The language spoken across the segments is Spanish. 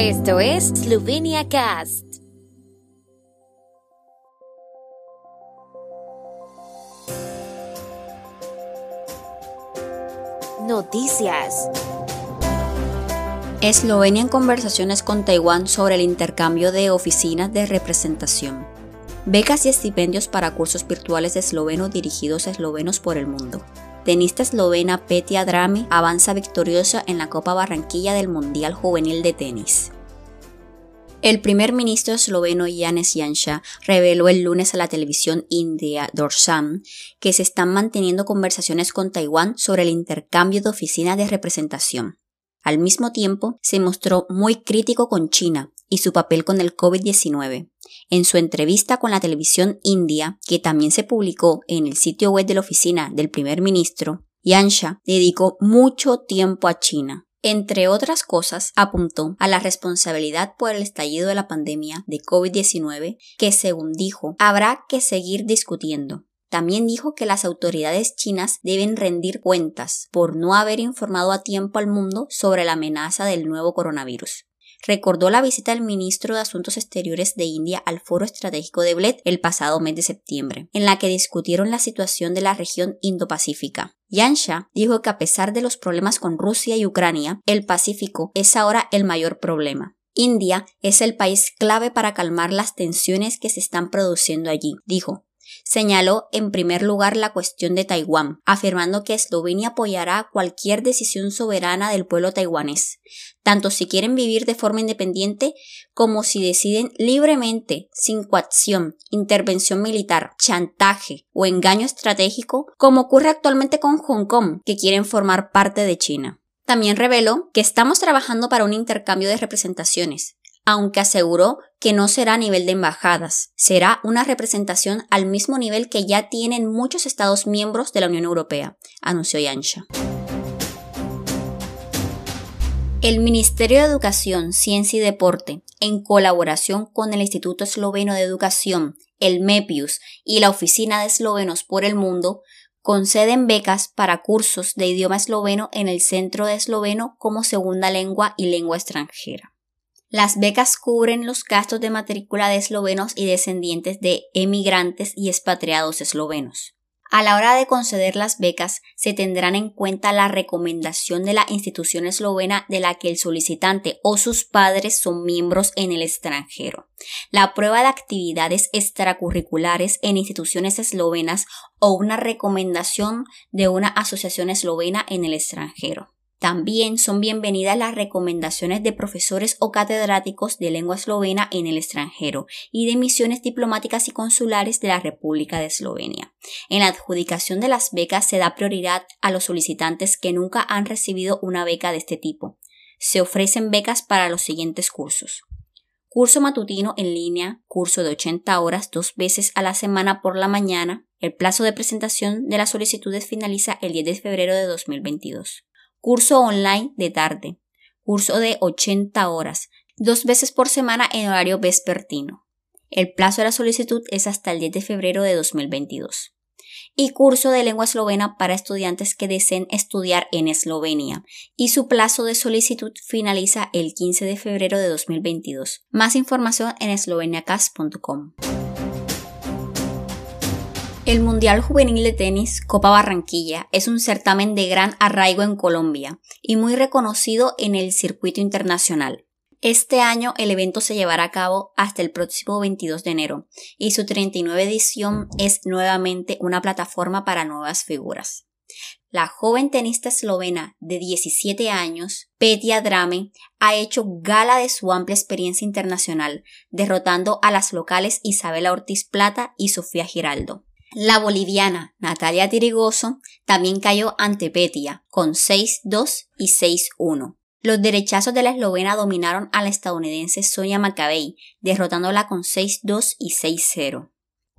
Esto es Slovenia Cast. Noticias. Eslovenia en conversaciones con Taiwán sobre el intercambio de oficinas de representación. Becas y estipendios para cursos virtuales de esloveno dirigidos a eslovenos por el mundo. Tenista eslovena Petja Drame avanza victoriosa en la Copa Barranquilla del Mundial Juvenil de Tenis. El primer ministro esloveno Janez Janša reveló el lunes a la televisión india Dorsam que se están manteniendo conversaciones con Taiwán sobre el intercambio de oficinas de representación. Al mismo tiempo, se mostró muy crítico con China y su papel con el COVID-19. En su entrevista con la televisión india, que también se publicó en el sitio web de la oficina del primer ministro, Yansha dedicó mucho tiempo a China. Entre otras cosas, apuntó a la responsabilidad por el estallido de la pandemia de COVID-19 que, según dijo, habrá que seguir discutiendo. También dijo que las autoridades chinas deben rendir cuentas por no haber informado a tiempo al mundo sobre la amenaza del nuevo coronavirus recordó la visita del ministro de Asuntos Exteriores de India al Foro Estratégico de Bled el pasado mes de septiembre, en la que discutieron la situación de la región Indo-Pacífica. Yansha dijo que a pesar de los problemas con Rusia y Ucrania, el Pacífico es ahora el mayor problema. India es el país clave para calmar las tensiones que se están produciendo allí, dijo, señaló en primer lugar la cuestión de Taiwán, afirmando que Eslovenia apoyará cualquier decisión soberana del pueblo taiwanés, tanto si quieren vivir de forma independiente como si deciden libremente, sin coacción, intervención militar, chantaje o engaño estratégico, como ocurre actualmente con Hong Kong, que quieren formar parte de China. También reveló que estamos trabajando para un intercambio de representaciones, aunque aseguró que no será a nivel de embajadas, será una representación al mismo nivel que ya tienen muchos Estados miembros de la Unión Europea, anunció Yansha. El Ministerio de Educación, Ciencia y Deporte, en colaboración con el Instituto Esloveno de Educación, el MEPIUS y la Oficina de Eslovenos por el Mundo, conceden becas para cursos de idioma esloveno en el Centro de Esloveno como segunda lengua y lengua extranjera. Las becas cubren los gastos de matrícula de eslovenos y descendientes de emigrantes y expatriados eslovenos. A la hora de conceder las becas, se tendrán en cuenta la recomendación de la institución eslovena de la que el solicitante o sus padres son miembros en el extranjero, la prueba de actividades extracurriculares en instituciones eslovenas o una recomendación de una asociación eslovena en el extranjero. También son bienvenidas las recomendaciones de profesores o catedráticos de lengua eslovena en el extranjero y de misiones diplomáticas y consulares de la República de Eslovenia. En la adjudicación de las becas se da prioridad a los solicitantes que nunca han recibido una beca de este tipo. Se ofrecen becas para los siguientes cursos. Curso matutino en línea, curso de 80 horas dos veces a la semana por la mañana. El plazo de presentación de las solicitudes finaliza el 10 de febrero de 2022 curso online de tarde, curso de 80 horas, dos veces por semana en horario vespertino. El plazo de la solicitud es hasta el 10 de febrero de 2022. Y curso de lengua eslovena para estudiantes que deseen estudiar en Eslovenia. Y su plazo de solicitud finaliza el 15 de febrero de 2022. Más información en esloveniacast.com. El Mundial Juvenil de Tenis Copa Barranquilla es un certamen de gran arraigo en Colombia y muy reconocido en el circuito internacional. Este año el evento se llevará a cabo hasta el próximo 22 de enero y su 39 edición es nuevamente una plataforma para nuevas figuras. La joven tenista eslovena de 17 años, Petja Drame, ha hecho gala de su amplia experiencia internacional, derrotando a las locales Isabela Ortiz Plata y Sofía Giraldo. La boliviana Natalia Tirigoso también cayó ante Petia con 6-2 y 6-1. Los derechazos de la eslovena dominaron a la estadounidense Sonia Macabey, derrotándola con 6-2 y 6-0.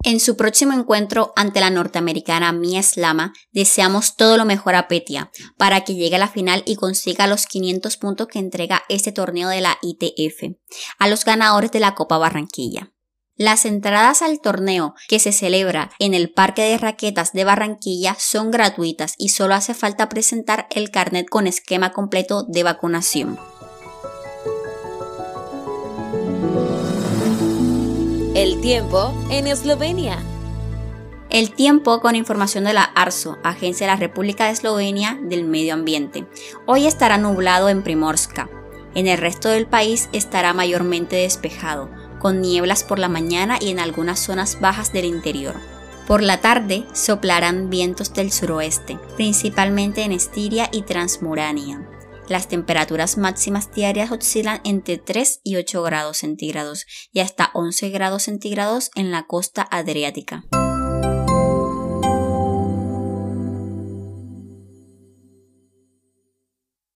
En su próximo encuentro ante la norteamericana Mia Slama, deseamos todo lo mejor a Petia para que llegue a la final y consiga los 500 puntos que entrega este torneo de la ITF a los ganadores de la Copa Barranquilla. Las entradas al torneo que se celebra en el Parque de Raquetas de Barranquilla son gratuitas y solo hace falta presentar el carnet con esquema completo de vacunación. El tiempo en Eslovenia. El tiempo con información de la ARSO, Agencia de la República de Eslovenia del Medio Ambiente. Hoy estará nublado en Primorska. En el resto del país estará mayormente despejado con nieblas por la mañana y en algunas zonas bajas del interior. Por la tarde soplarán vientos del suroeste, principalmente en Estiria y Transmurania. Las temperaturas máximas diarias oscilan entre 3 y 8 grados centígrados y hasta 11 grados centígrados en la costa adriática.